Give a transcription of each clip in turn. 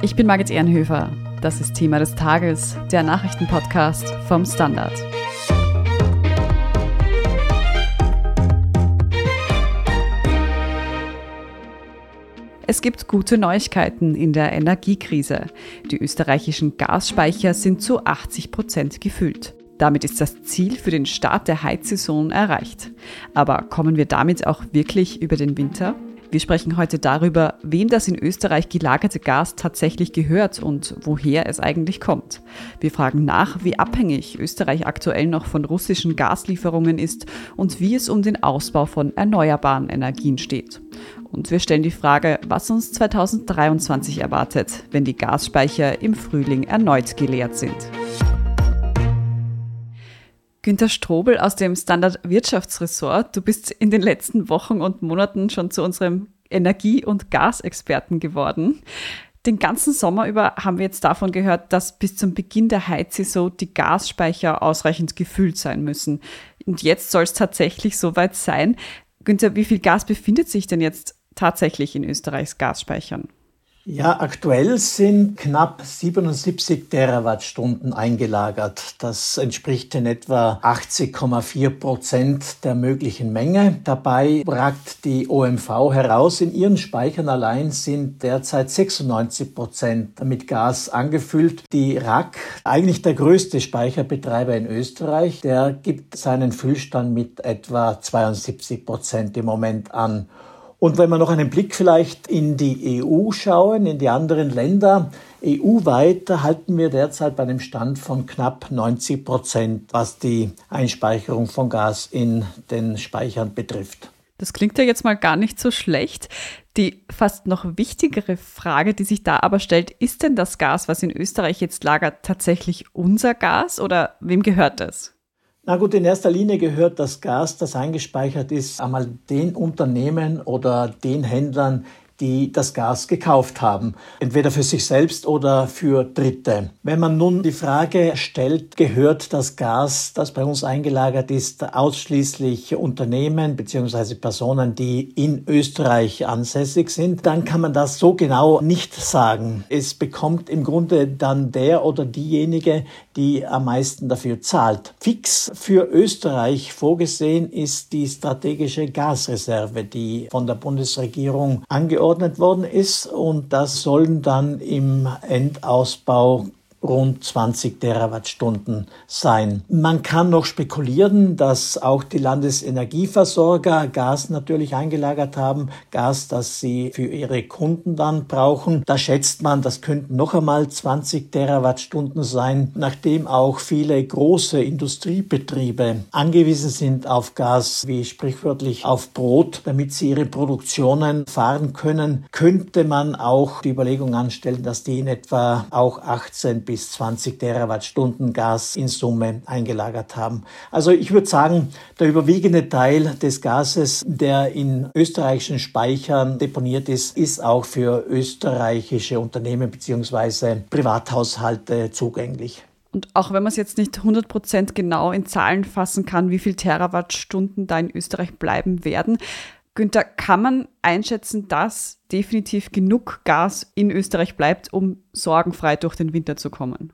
Ich bin Margit Ehrenhöfer. Das ist Thema des Tages, der Nachrichtenpodcast vom Standard. Es gibt gute Neuigkeiten in der Energiekrise. Die österreichischen Gasspeicher sind zu 80 Prozent gefüllt. Damit ist das Ziel für den Start der Heizsaison erreicht. Aber kommen wir damit auch wirklich über den Winter? Wir sprechen heute darüber, wem das in Österreich gelagerte Gas tatsächlich gehört und woher es eigentlich kommt. Wir fragen nach, wie abhängig Österreich aktuell noch von russischen Gaslieferungen ist und wie es um den Ausbau von erneuerbaren Energien steht. Und wir stellen die Frage, was uns 2023 erwartet, wenn die Gasspeicher im Frühling erneut geleert sind. Günter Strobel aus dem Standard Wirtschaftsressort. Du bist in den letzten Wochen und Monaten schon zu unserem Energie- und Gasexperten geworden. Den ganzen Sommer über haben wir jetzt davon gehört, dass bis zum Beginn der Heizsaison die Gasspeicher ausreichend gefüllt sein müssen. Und jetzt soll es tatsächlich soweit sein. Günther, wie viel Gas befindet sich denn jetzt tatsächlich in Österreichs Gasspeichern? Ja, aktuell sind knapp 77 Terawattstunden eingelagert. Das entspricht in etwa 80,4 Prozent der möglichen Menge. Dabei ragt die OMV heraus, in ihren Speichern allein sind derzeit 96 Prozent mit Gas angefüllt. Die RAK, eigentlich der größte Speicherbetreiber in Österreich, der gibt seinen Füllstand mit etwa 72 Prozent im Moment an. Und wenn wir noch einen Blick vielleicht in die EU schauen, in die anderen Länder, EU-weit halten wir derzeit bei einem Stand von knapp 90 Prozent, was die Einspeicherung von Gas in den Speichern betrifft. Das klingt ja jetzt mal gar nicht so schlecht. Die fast noch wichtigere Frage, die sich da aber stellt, ist denn das Gas, was in Österreich jetzt lagert, tatsächlich unser Gas oder wem gehört das? Na gut, in erster Linie gehört das Gas, das eingespeichert ist, einmal den Unternehmen oder den Händlern, die das Gas gekauft haben, entweder für sich selbst oder für Dritte. Wenn man nun die Frage stellt, gehört das Gas, das bei uns eingelagert ist, ausschließlich Unternehmen bzw. Personen, die in Österreich ansässig sind, dann kann man das so genau nicht sagen. Es bekommt im Grunde dann der oder diejenige, die am meisten dafür zahlt. Fix für Österreich vorgesehen ist die strategische Gasreserve, die von der Bundesregierung angeordnet worden ist und das sollen dann im Endausbau rund 20 Terawattstunden sein. Man kann noch spekulieren, dass auch die Landesenergieversorger Gas natürlich eingelagert haben, Gas, das sie für ihre Kunden dann brauchen. Da schätzt man, das könnten noch einmal 20 Terawattstunden sein, nachdem auch viele große Industriebetriebe angewiesen sind auf Gas, wie sprichwörtlich auf Brot, damit sie ihre Produktionen fahren können, könnte man auch die Überlegung anstellen, dass die in etwa auch 18 bis 20 Terawattstunden Gas in Summe eingelagert haben. Also ich würde sagen, der überwiegende Teil des Gases, der in österreichischen Speichern deponiert ist, ist auch für österreichische Unternehmen bzw. Privathaushalte zugänglich. Und auch wenn man es jetzt nicht 100% genau in Zahlen fassen kann, wie viel Terawattstunden da in Österreich bleiben werden, Günther, kann man einschätzen, dass definitiv genug Gas in Österreich bleibt, um sorgenfrei durch den Winter zu kommen?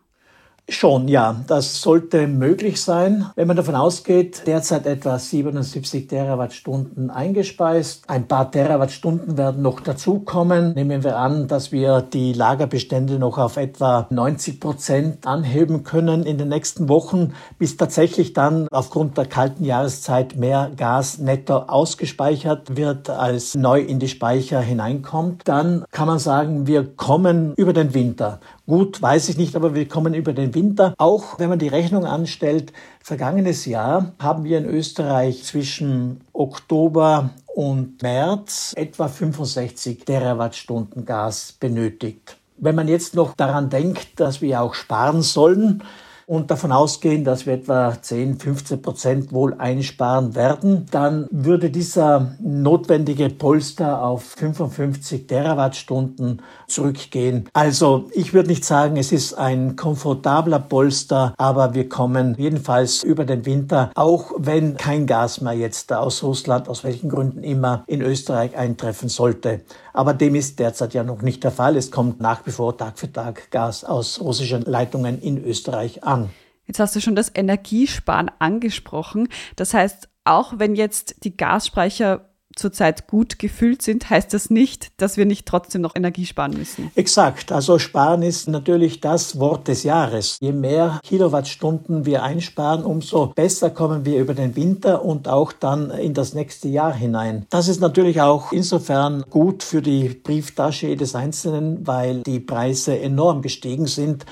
Schon, ja, das sollte möglich sein. Wenn man davon ausgeht, derzeit etwa 77 Terawattstunden eingespeist. Ein paar Terawattstunden werden noch dazukommen. Nehmen wir an, dass wir die Lagerbestände noch auf etwa 90 Prozent anheben können in den nächsten Wochen, bis tatsächlich dann aufgrund der kalten Jahreszeit mehr Gas netto ausgespeichert wird, als neu in die Speicher hineinkommt. Dann kann man sagen, wir kommen über den Winter. Gut, weiß ich nicht, aber wir kommen über den Winter. Auch wenn man die Rechnung anstellt, vergangenes Jahr haben wir in Österreich zwischen Oktober und März etwa 65 Terawattstunden Gas benötigt. Wenn man jetzt noch daran denkt, dass wir auch sparen sollen, und davon ausgehen, dass wir etwa 10, 15 Prozent wohl einsparen werden, dann würde dieser notwendige Polster auf 55 Terawattstunden zurückgehen. Also ich würde nicht sagen, es ist ein komfortabler Polster, aber wir kommen jedenfalls über den Winter, auch wenn kein Gas mehr jetzt aus Russland, aus welchen Gründen immer, in Österreich eintreffen sollte. Aber dem ist derzeit ja noch nicht der Fall. Es kommt nach wie vor Tag für Tag Gas aus russischen Leitungen in Österreich an. Jetzt hast du schon das Energiesparen angesprochen. Das heißt, auch wenn jetzt die Gasspeicher zurzeit gut gefüllt sind, heißt das nicht, dass wir nicht trotzdem noch Energie sparen müssen. Exakt. Also sparen ist natürlich das Wort des Jahres. Je mehr Kilowattstunden wir einsparen, umso besser kommen wir über den Winter und auch dann in das nächste Jahr hinein. Das ist natürlich auch insofern gut für die Brieftasche jedes Einzelnen, weil die Preise enorm gestiegen sind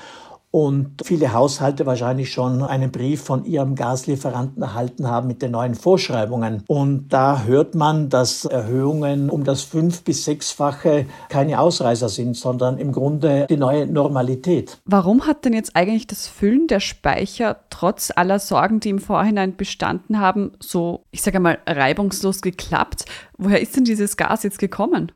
und viele Haushalte wahrscheinlich schon einen Brief von ihrem Gaslieferanten erhalten haben mit den neuen Vorschreibungen. Und da hört man, dass Erhöhungen um das fünf- bis sechsfache keine Ausreißer sind, sondern im Grunde die neue Normalität. Warum hat denn jetzt eigentlich das Füllen der Speicher trotz aller Sorgen, die im Vorhinein bestanden haben, so, ich sage mal, reibungslos geklappt? Woher ist denn dieses Gas jetzt gekommen?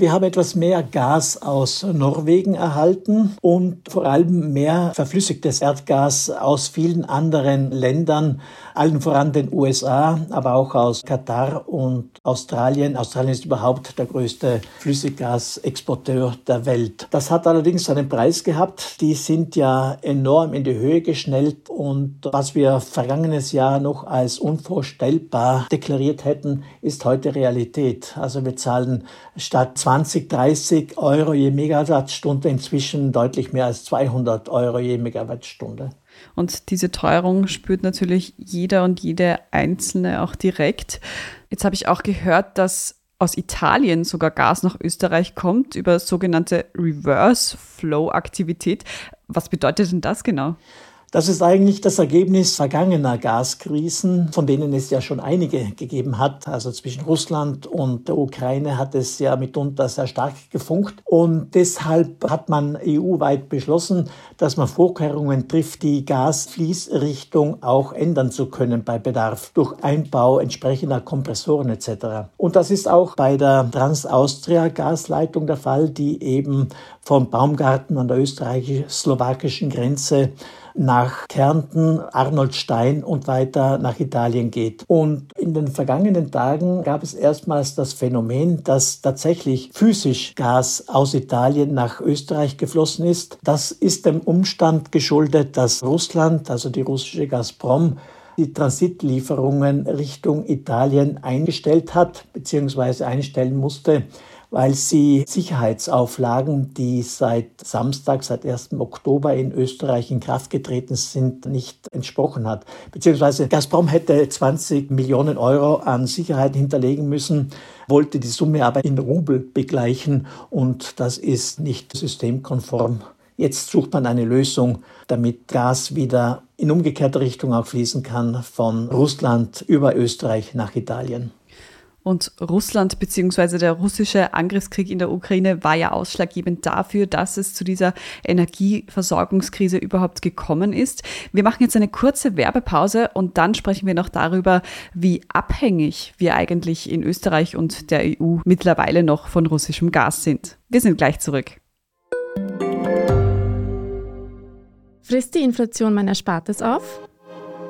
Wir haben etwas mehr Gas aus Norwegen erhalten und vor allem mehr verflüssigtes Erdgas aus vielen anderen Ländern, allen voran den USA, aber auch aus Katar und Australien. Australien ist überhaupt der größte Flüssiggasexporteur der Welt. Das hat allerdings einen Preis gehabt. Die sind ja enorm in die Höhe geschnellt und was wir vergangenes Jahr noch als unvorstellbar deklariert hätten, ist heute Realität. Also wir zahlen statt 20, 30 Euro je Megawattstunde inzwischen deutlich mehr als 200 Euro je Megawattstunde. Und diese Teuerung spürt natürlich jeder und jede Einzelne auch direkt. Jetzt habe ich auch gehört, dass aus Italien sogar Gas nach Österreich kommt über sogenannte Reverse Flow Aktivität. Was bedeutet denn das genau? Das ist eigentlich das Ergebnis vergangener Gaskrisen, von denen es ja schon einige gegeben hat. Also zwischen Russland und der Ukraine hat es ja mitunter sehr stark gefunkt. Und deshalb hat man EU-weit beschlossen, dass man Vorkehrungen trifft, die Gasfließrichtung auch ändern zu können bei Bedarf durch Einbau entsprechender Kompressoren etc. Und das ist auch bei der Trans-Austria-Gasleitung der Fall, die eben vom Baumgarten an der österreichisch-slowakischen Grenze nach Kärnten, Arnoldstein und weiter nach Italien geht. Und in den vergangenen Tagen gab es erstmals das Phänomen, dass tatsächlich physisch Gas aus Italien nach Österreich geflossen ist. Das ist dem Umstand geschuldet, dass Russland, also die russische Gazprom, die Transitlieferungen Richtung Italien eingestellt hat bzw. einstellen musste weil sie Sicherheitsauflagen, die seit Samstag, seit 1. Oktober in Österreich in Kraft getreten sind, nicht entsprochen hat. Beziehungsweise Gazprom hätte 20 Millionen Euro an Sicherheit hinterlegen müssen, wollte die Summe aber in Rubel begleichen und das ist nicht systemkonform. Jetzt sucht man eine Lösung, damit Gas wieder in umgekehrte Richtung auch fließen kann von Russland über Österreich nach Italien. Und Russland bzw. der russische Angriffskrieg in der Ukraine war ja ausschlaggebend dafür, dass es zu dieser Energieversorgungskrise überhaupt gekommen ist. Wir machen jetzt eine kurze Werbepause und dann sprechen wir noch darüber, wie abhängig wir eigentlich in Österreich und der EU mittlerweile noch von russischem Gas sind. Wir sind gleich zurück. Frisst die Inflation mein Erspartes auf?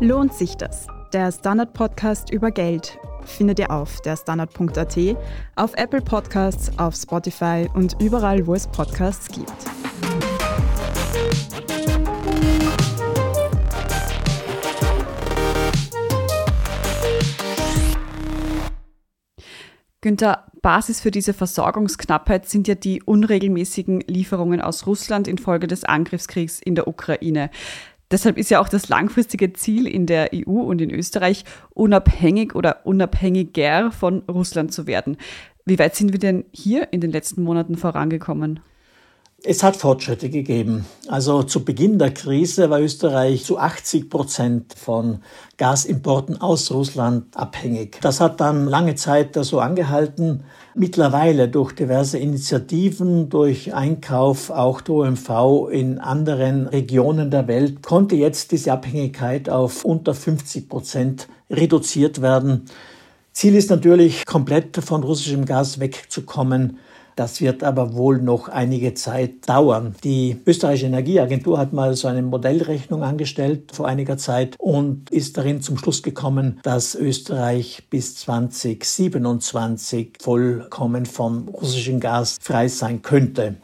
Lohnt sich das? Der Standard-Podcast über Geld findet ihr auf der Standard.at, auf Apple Podcasts, auf Spotify und überall, wo es Podcasts gibt. Günther, Basis für diese Versorgungsknappheit sind ja die unregelmäßigen Lieferungen aus Russland infolge des Angriffskriegs in der Ukraine. Deshalb ist ja auch das langfristige Ziel in der EU und in Österreich, unabhängig oder unabhängiger von Russland zu werden. Wie weit sind wir denn hier in den letzten Monaten vorangekommen? Es hat Fortschritte gegeben. Also zu Beginn der Krise war Österreich zu 80 Prozent von Gasimporten aus Russland abhängig. Das hat dann lange Zeit so angehalten. Mittlerweile durch diverse Initiativen, durch Einkauf auch der OMV in anderen Regionen der Welt konnte jetzt diese Abhängigkeit auf unter 50 Prozent reduziert werden. Ziel ist natürlich, komplett von russischem Gas wegzukommen. Das wird aber wohl noch einige Zeit dauern. Die österreichische Energieagentur hat mal so eine Modellrechnung angestellt vor einiger Zeit und ist darin zum Schluss gekommen, dass Österreich bis 2027 vollkommen vom russischen Gas frei sein könnte.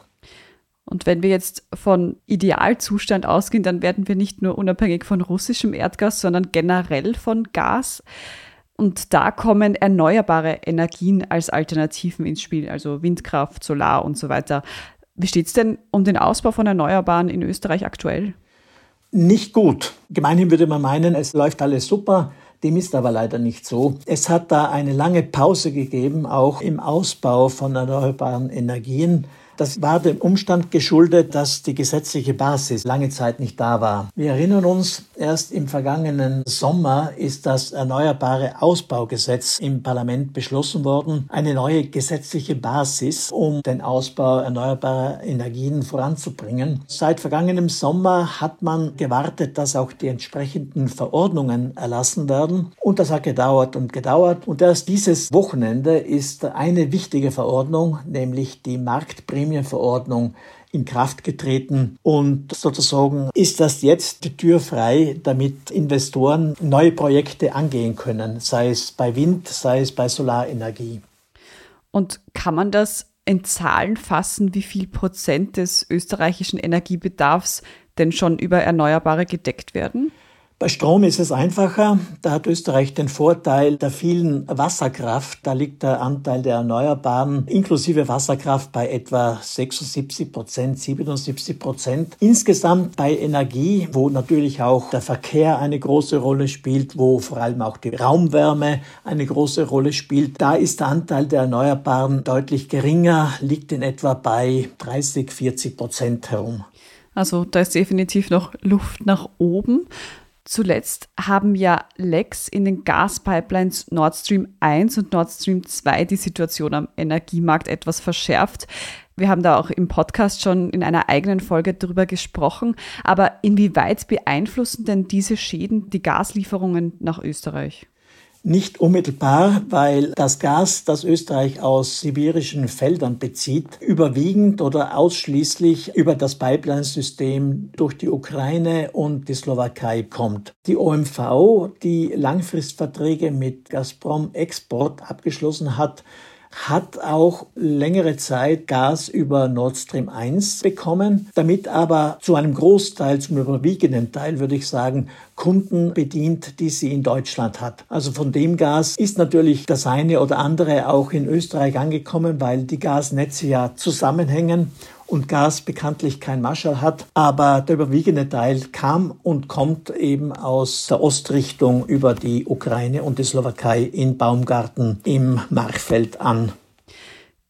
Und wenn wir jetzt von Idealzustand ausgehen, dann werden wir nicht nur unabhängig von russischem Erdgas, sondern generell von Gas. Und da kommen erneuerbare Energien als Alternativen ins Spiel, also Windkraft, Solar und so weiter. Wie steht es denn um den Ausbau von Erneuerbaren in Österreich aktuell? Nicht gut. Gemeinhin würde man meinen, es läuft alles super. Dem ist aber leider nicht so. Es hat da eine lange Pause gegeben, auch im Ausbau von erneuerbaren Energien. Das war dem Umstand geschuldet, dass die gesetzliche Basis lange Zeit nicht da war. Wir erinnern uns, erst im vergangenen Sommer ist das Erneuerbare Ausbaugesetz im Parlament beschlossen worden. Eine neue gesetzliche Basis, um den Ausbau erneuerbarer Energien voranzubringen. Seit vergangenem Sommer hat man gewartet, dass auch die entsprechenden Verordnungen erlassen werden. Und das hat gedauert und gedauert. Und erst dieses Wochenende ist eine wichtige Verordnung, nämlich die Marktprämie Prämienverordnung in Kraft getreten und sozusagen ist das jetzt die Tür frei, damit Investoren neue Projekte angehen können, sei es bei Wind, sei es bei Solarenergie. Und kann man das in Zahlen fassen, wie viel Prozent des österreichischen Energiebedarfs denn schon über Erneuerbare gedeckt werden? Bei Strom ist es einfacher. Da hat Österreich den Vorteil der vielen Wasserkraft. Da liegt der Anteil der Erneuerbaren inklusive Wasserkraft bei etwa 76 Prozent, 77 Prozent. Insgesamt bei Energie, wo natürlich auch der Verkehr eine große Rolle spielt, wo vor allem auch die Raumwärme eine große Rolle spielt, da ist der Anteil der Erneuerbaren deutlich geringer, liegt in etwa bei 30, 40 Prozent herum. Also da ist definitiv noch Luft nach oben. Zuletzt haben ja Lecks in den Gaspipelines Nord Stream 1 und Nord Stream 2 die Situation am Energiemarkt etwas verschärft. Wir haben da auch im Podcast schon in einer eigenen Folge darüber gesprochen. Aber inwieweit beeinflussen denn diese Schäden die Gaslieferungen nach Österreich? Nicht unmittelbar, weil das Gas, das Österreich aus sibirischen Feldern bezieht, überwiegend oder ausschließlich über das Pipeline-System durch die Ukraine und die Slowakei kommt. Die OMV, die Langfristverträge mit Gazprom Export abgeschlossen hat, hat auch längere Zeit Gas über Nord Stream 1 bekommen, damit aber zu einem Großteil, zum überwiegenden Teil würde ich sagen, Kunden bedient, die sie in Deutschland hat. Also von dem Gas ist natürlich das eine oder andere auch in Österreich angekommen, weil die Gasnetze ja zusammenhängen und Gas bekanntlich kein Marschall hat. Aber der überwiegende Teil kam und kommt eben aus der Ostrichtung über die Ukraine und die Slowakei in Baumgarten im Marchfeld an.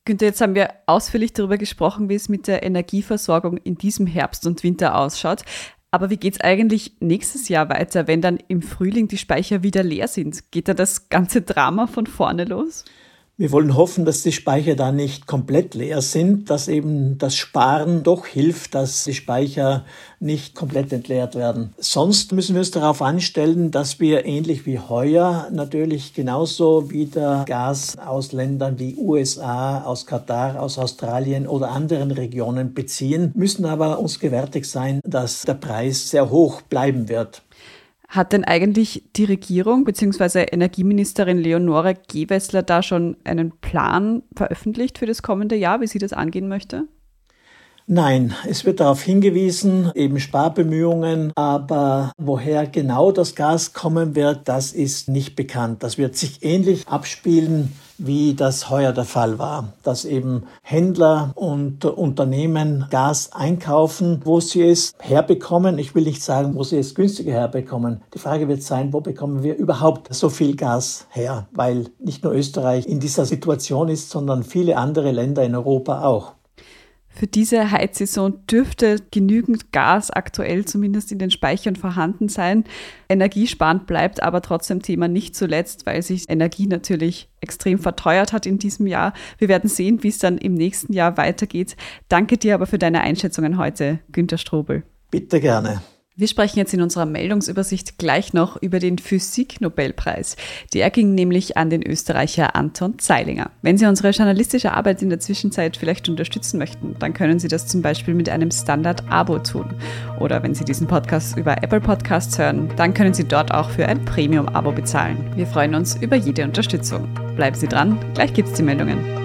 Günther, jetzt haben wir ausführlich darüber gesprochen, wie es mit der Energieversorgung in diesem Herbst und Winter ausschaut. Aber wie geht es eigentlich nächstes Jahr weiter, wenn dann im Frühling die Speicher wieder leer sind? Geht da das ganze Drama von vorne los? Wir wollen hoffen, dass die Speicher da nicht komplett leer sind, dass eben das Sparen doch hilft, dass die Speicher nicht komplett entleert werden. Sonst müssen wir uns darauf anstellen, dass wir ähnlich wie heuer natürlich genauso wieder Gas aus Ländern wie USA, aus Katar, aus Australien oder anderen Regionen beziehen, müssen aber uns gewärtig sein, dass der Preis sehr hoch bleiben wird. Hat denn eigentlich die Regierung bzw. Energieministerin Leonore Gewessler da schon einen Plan veröffentlicht für das kommende Jahr, wie sie das angehen möchte? Nein, es wird darauf hingewiesen, eben Sparbemühungen, aber woher genau das Gas kommen wird, das ist nicht bekannt. Das wird sich ähnlich abspielen, wie das heuer der Fall war, dass eben Händler und Unternehmen Gas einkaufen, wo sie es herbekommen. Ich will nicht sagen, wo sie es günstiger herbekommen. Die Frage wird sein, wo bekommen wir überhaupt so viel Gas her? Weil nicht nur Österreich in dieser Situation ist, sondern viele andere Länder in Europa auch. Für diese Heizsaison dürfte genügend Gas aktuell zumindest in den Speichern vorhanden sein. Energiesparend bleibt aber trotzdem Thema nicht zuletzt, weil sich Energie natürlich extrem verteuert hat in diesem Jahr. Wir werden sehen, wie es dann im nächsten Jahr weitergeht. Danke dir aber für deine Einschätzungen heute, Günter Strobel. Bitte gerne. Wir sprechen jetzt in unserer Meldungsübersicht gleich noch über den Physik-Nobelpreis. Der ging nämlich an den Österreicher Anton Zeilinger. Wenn Sie unsere journalistische Arbeit in der Zwischenzeit vielleicht unterstützen möchten, dann können Sie das zum Beispiel mit einem Standard-Abo tun. Oder wenn Sie diesen Podcast über Apple Podcasts hören, dann können Sie dort auch für ein Premium-Abo bezahlen. Wir freuen uns über jede Unterstützung. Bleiben Sie dran, gleich gibt's die Meldungen.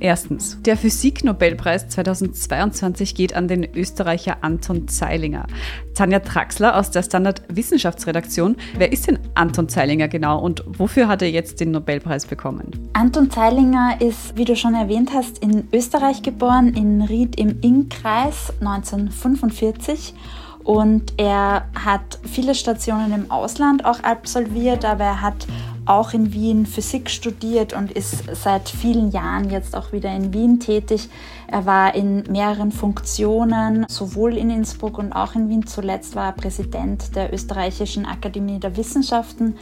Erstens, der Physik-Nobelpreis 2022 geht an den Österreicher Anton Zeilinger. Tanja Traxler aus der Standard Wissenschaftsredaktion. Wer ist denn Anton Zeilinger genau und wofür hat er jetzt den Nobelpreis bekommen? Anton Zeilinger ist, wie du schon erwähnt hast, in Österreich geboren, in Ried im Inn-Kreis 1945 und er hat viele Stationen im Ausland auch absolviert, aber er hat auch in Wien Physik studiert und ist seit vielen Jahren jetzt auch wieder in Wien tätig. Er war in mehreren Funktionen, sowohl in Innsbruck und auch in Wien. Zuletzt war er Präsident der Österreichischen Akademie der Wissenschaften.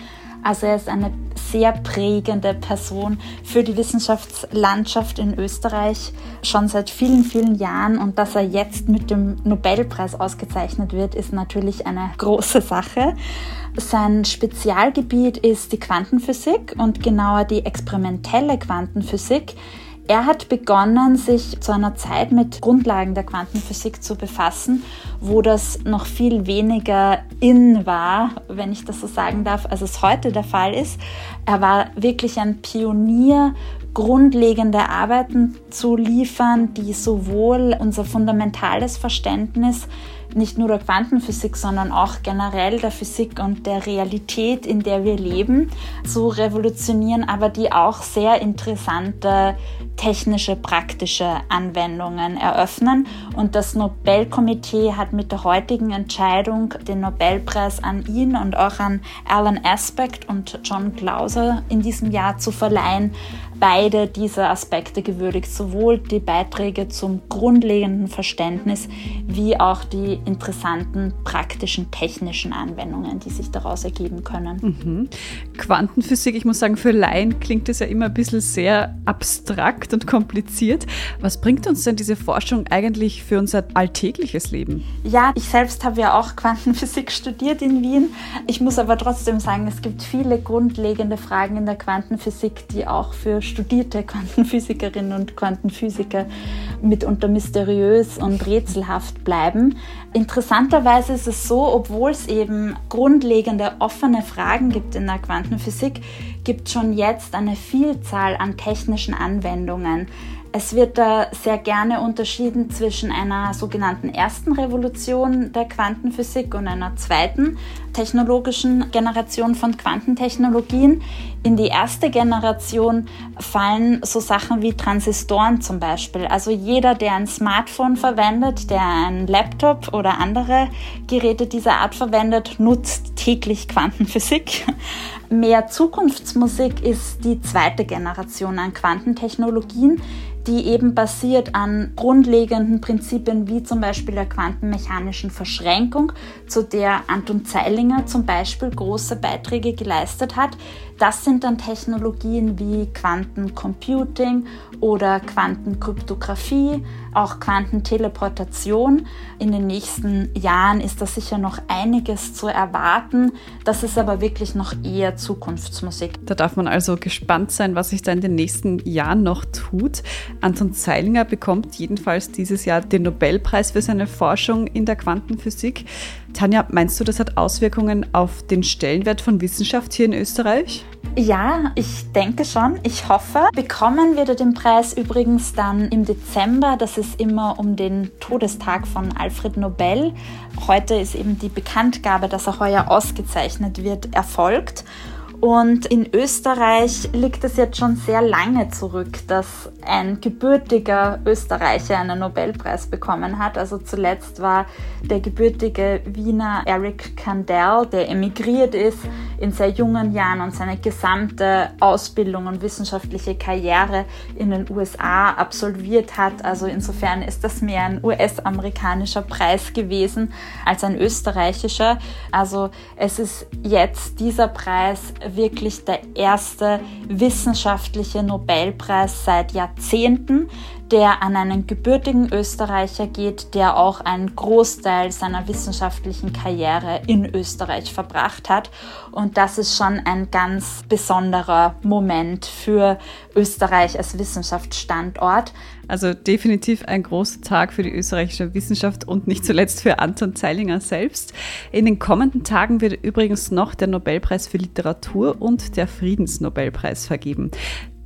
Also er ist eine sehr prägende Person für die Wissenschaftslandschaft in Österreich schon seit vielen, vielen Jahren. Und dass er jetzt mit dem Nobelpreis ausgezeichnet wird, ist natürlich eine große Sache. Sein Spezialgebiet ist die Quantenphysik und genauer die experimentelle Quantenphysik. Er hat begonnen, sich zu einer Zeit mit Grundlagen der Quantenphysik zu befassen, wo das noch viel weniger in war, wenn ich das so sagen darf, als es heute der Fall ist. Er war wirklich ein Pionier, grundlegende Arbeiten zu liefern, die sowohl unser fundamentales Verständnis nicht nur der Quantenphysik, sondern auch generell der Physik und der Realität, in der wir leben, zu revolutionieren, aber die auch sehr interessante technische, praktische Anwendungen eröffnen. Und das Nobelkomitee hat mit der heutigen Entscheidung den Nobelpreis an ihn und auch an Alan Aspect und John Clauser in diesem Jahr zu verleihen, beide diese Aspekte gewürdigt, sowohl die Beiträge zum grundlegenden Verständnis wie auch die interessanten praktischen technischen Anwendungen, die sich daraus ergeben können. Mhm. Quantenphysik, ich muss sagen, für Laien klingt es ja immer ein bisschen sehr abstrakt und kompliziert. Was bringt uns denn diese Forschung eigentlich für unser alltägliches Leben? Ja, ich selbst habe ja auch Quantenphysik studiert in Wien. Ich muss aber trotzdem sagen, es gibt viele grundlegende Fragen in der Quantenphysik, die auch für studierte Quantenphysikerinnen und Quantenphysiker mitunter mysteriös und rätselhaft bleiben. Interessanterweise ist es so, obwohl es eben grundlegende offene Fragen gibt in der Quantenphysik, gibt schon jetzt eine Vielzahl an technischen Anwendungen. Es wird da sehr gerne unterschieden zwischen einer sogenannten ersten Revolution der Quantenphysik und einer zweiten technologischen Generation von Quantentechnologien. In die erste Generation fallen so Sachen wie Transistoren zum Beispiel. Also jeder, der ein Smartphone verwendet, der einen Laptop oder andere Geräte dieser Art verwendet, nutzt täglich Quantenphysik. Mehr Zukunftsmusik ist die zweite Generation an Quantentechnologien, die eben basiert an grundlegenden Prinzipien wie zum Beispiel der quantenmechanischen Verschränkung, zu der Anton Zeilinger zum Beispiel große Beiträge geleistet hat. Das sind dann Technologien wie Quantencomputing oder Quantenkryptographie, auch Quantenteleportation. In den nächsten Jahren ist da sicher noch einiges zu erwarten. Das ist aber wirklich noch eher Zukunftsmusik. Da darf man also gespannt sein, was sich da in den nächsten Jahren noch tut. Anton Zeilinger bekommt jedenfalls dieses Jahr den Nobelpreis für seine Forschung in der Quantenphysik. Tanja, meinst du, das hat Auswirkungen auf den Stellenwert von Wissenschaft hier in Österreich? Ja, ich denke schon. Ich hoffe. Bekommen wird er den Preis übrigens dann im Dezember. Das ist immer um den Todestag von Alfred Nobel. Heute ist eben die Bekanntgabe, dass er heuer ausgezeichnet wird, erfolgt. Und in Österreich liegt es jetzt schon sehr lange zurück, dass ein gebürtiger Österreicher einen Nobelpreis bekommen hat. Also zuletzt war der gebürtige Wiener Eric Kandel, der emigriert ist in sehr jungen Jahren und seine gesamte Ausbildung und wissenschaftliche Karriere in den USA absolviert hat. Also insofern ist das mehr ein US-amerikanischer Preis gewesen als ein österreichischer. Also es ist jetzt dieser Preis wirklich der erste wissenschaftliche Nobelpreis seit Jahrzehnten, der an einen gebürtigen Österreicher geht, der auch einen Großteil seiner wissenschaftlichen Karriere in Österreich verbracht hat. Und das ist schon ein ganz besonderer Moment für Österreich als Wissenschaftsstandort. Also definitiv ein großer Tag für die österreichische Wissenschaft und nicht zuletzt für Anton Zeilinger selbst. In den kommenden Tagen wird übrigens noch der Nobelpreis für Literatur und der Friedensnobelpreis vergeben.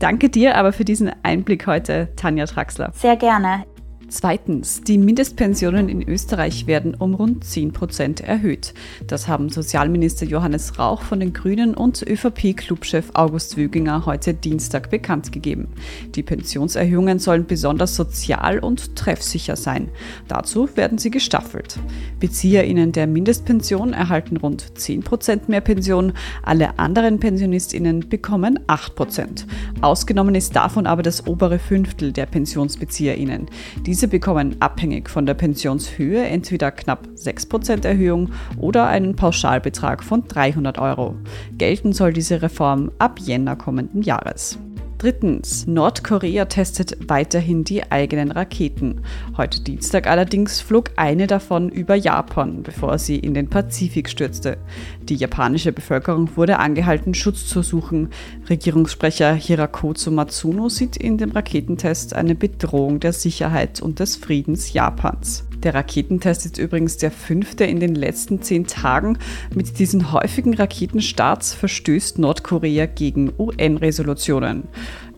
Danke dir aber für diesen Einblick heute, Tanja Traxler. Sehr gerne. Zweitens, die Mindestpensionen in Österreich werden um rund 10 Prozent erhöht. Das haben Sozialminister Johannes Rauch von den Grünen und ÖVP-Clubchef August Wöginger heute Dienstag bekannt gegeben. Die Pensionserhöhungen sollen besonders sozial und treffsicher sein. Dazu werden sie gestaffelt. BezieherInnen der Mindestpension erhalten rund 10 Prozent mehr Pension, alle anderen PensionistInnen bekommen 8 Prozent. Ausgenommen ist davon aber das obere Fünftel der PensionsbezieherInnen. Diese diese bekommen abhängig von der Pensionshöhe entweder knapp 6% Erhöhung oder einen Pauschalbetrag von 300 Euro. Gelten soll diese Reform ab Jänner kommenden Jahres. Drittens, Nordkorea testet weiterhin die eigenen Raketen. Heute Dienstag allerdings flog eine davon über Japan, bevor sie in den Pazifik stürzte. Die japanische Bevölkerung wurde angehalten, Schutz zu suchen. Regierungssprecher Hirakozu Matsuno sieht in dem Raketentest eine Bedrohung der Sicherheit und des Friedens Japans. Der Raketentest ist übrigens der fünfte in den letzten zehn Tagen. Mit diesen häufigen Raketenstarts verstößt Nordkorea gegen UN-Resolutionen.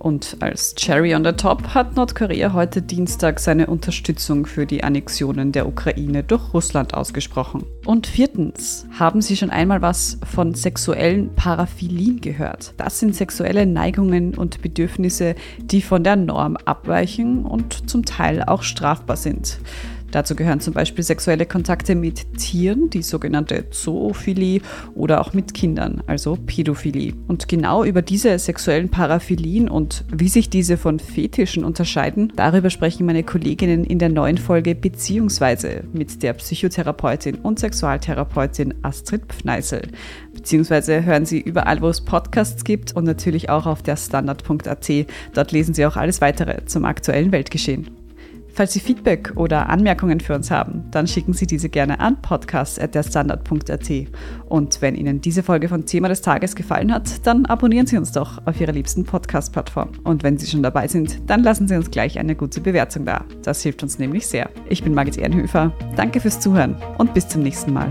Und als Cherry on the Top hat Nordkorea heute Dienstag seine Unterstützung für die Annexionen der Ukraine durch Russland ausgesprochen. Und viertens, haben Sie schon einmal was von sexuellen Paraphilien gehört? Das sind sexuelle Neigungen und Bedürfnisse, die von der Norm abweichen und zum Teil auch strafbar sind. Dazu gehören zum Beispiel sexuelle Kontakte mit Tieren, die sogenannte Zoophilie, oder auch mit Kindern, also Pädophilie. Und genau über diese sexuellen Paraphilien und wie sich diese von Fetischen unterscheiden, darüber sprechen meine Kolleginnen in der neuen Folge Beziehungsweise mit der Psychotherapeutin und Sexualtherapeutin Astrid Pfneisel. Beziehungsweise hören Sie überall, wo es Podcasts gibt und natürlich auch auf der Standard.at. Dort lesen Sie auch alles weitere zum aktuellen Weltgeschehen. Falls Sie Feedback oder Anmerkungen für uns haben, dann schicken Sie diese gerne an podcast.derstandard.at. Und wenn Ihnen diese Folge von Thema des Tages gefallen hat, dann abonnieren Sie uns doch auf Ihrer liebsten Podcast-Plattform. Und wenn Sie schon dabei sind, dann lassen Sie uns gleich eine gute Bewertung da. Das hilft uns nämlich sehr. Ich bin Margit Ehrenhöfer. Danke fürs Zuhören und bis zum nächsten Mal.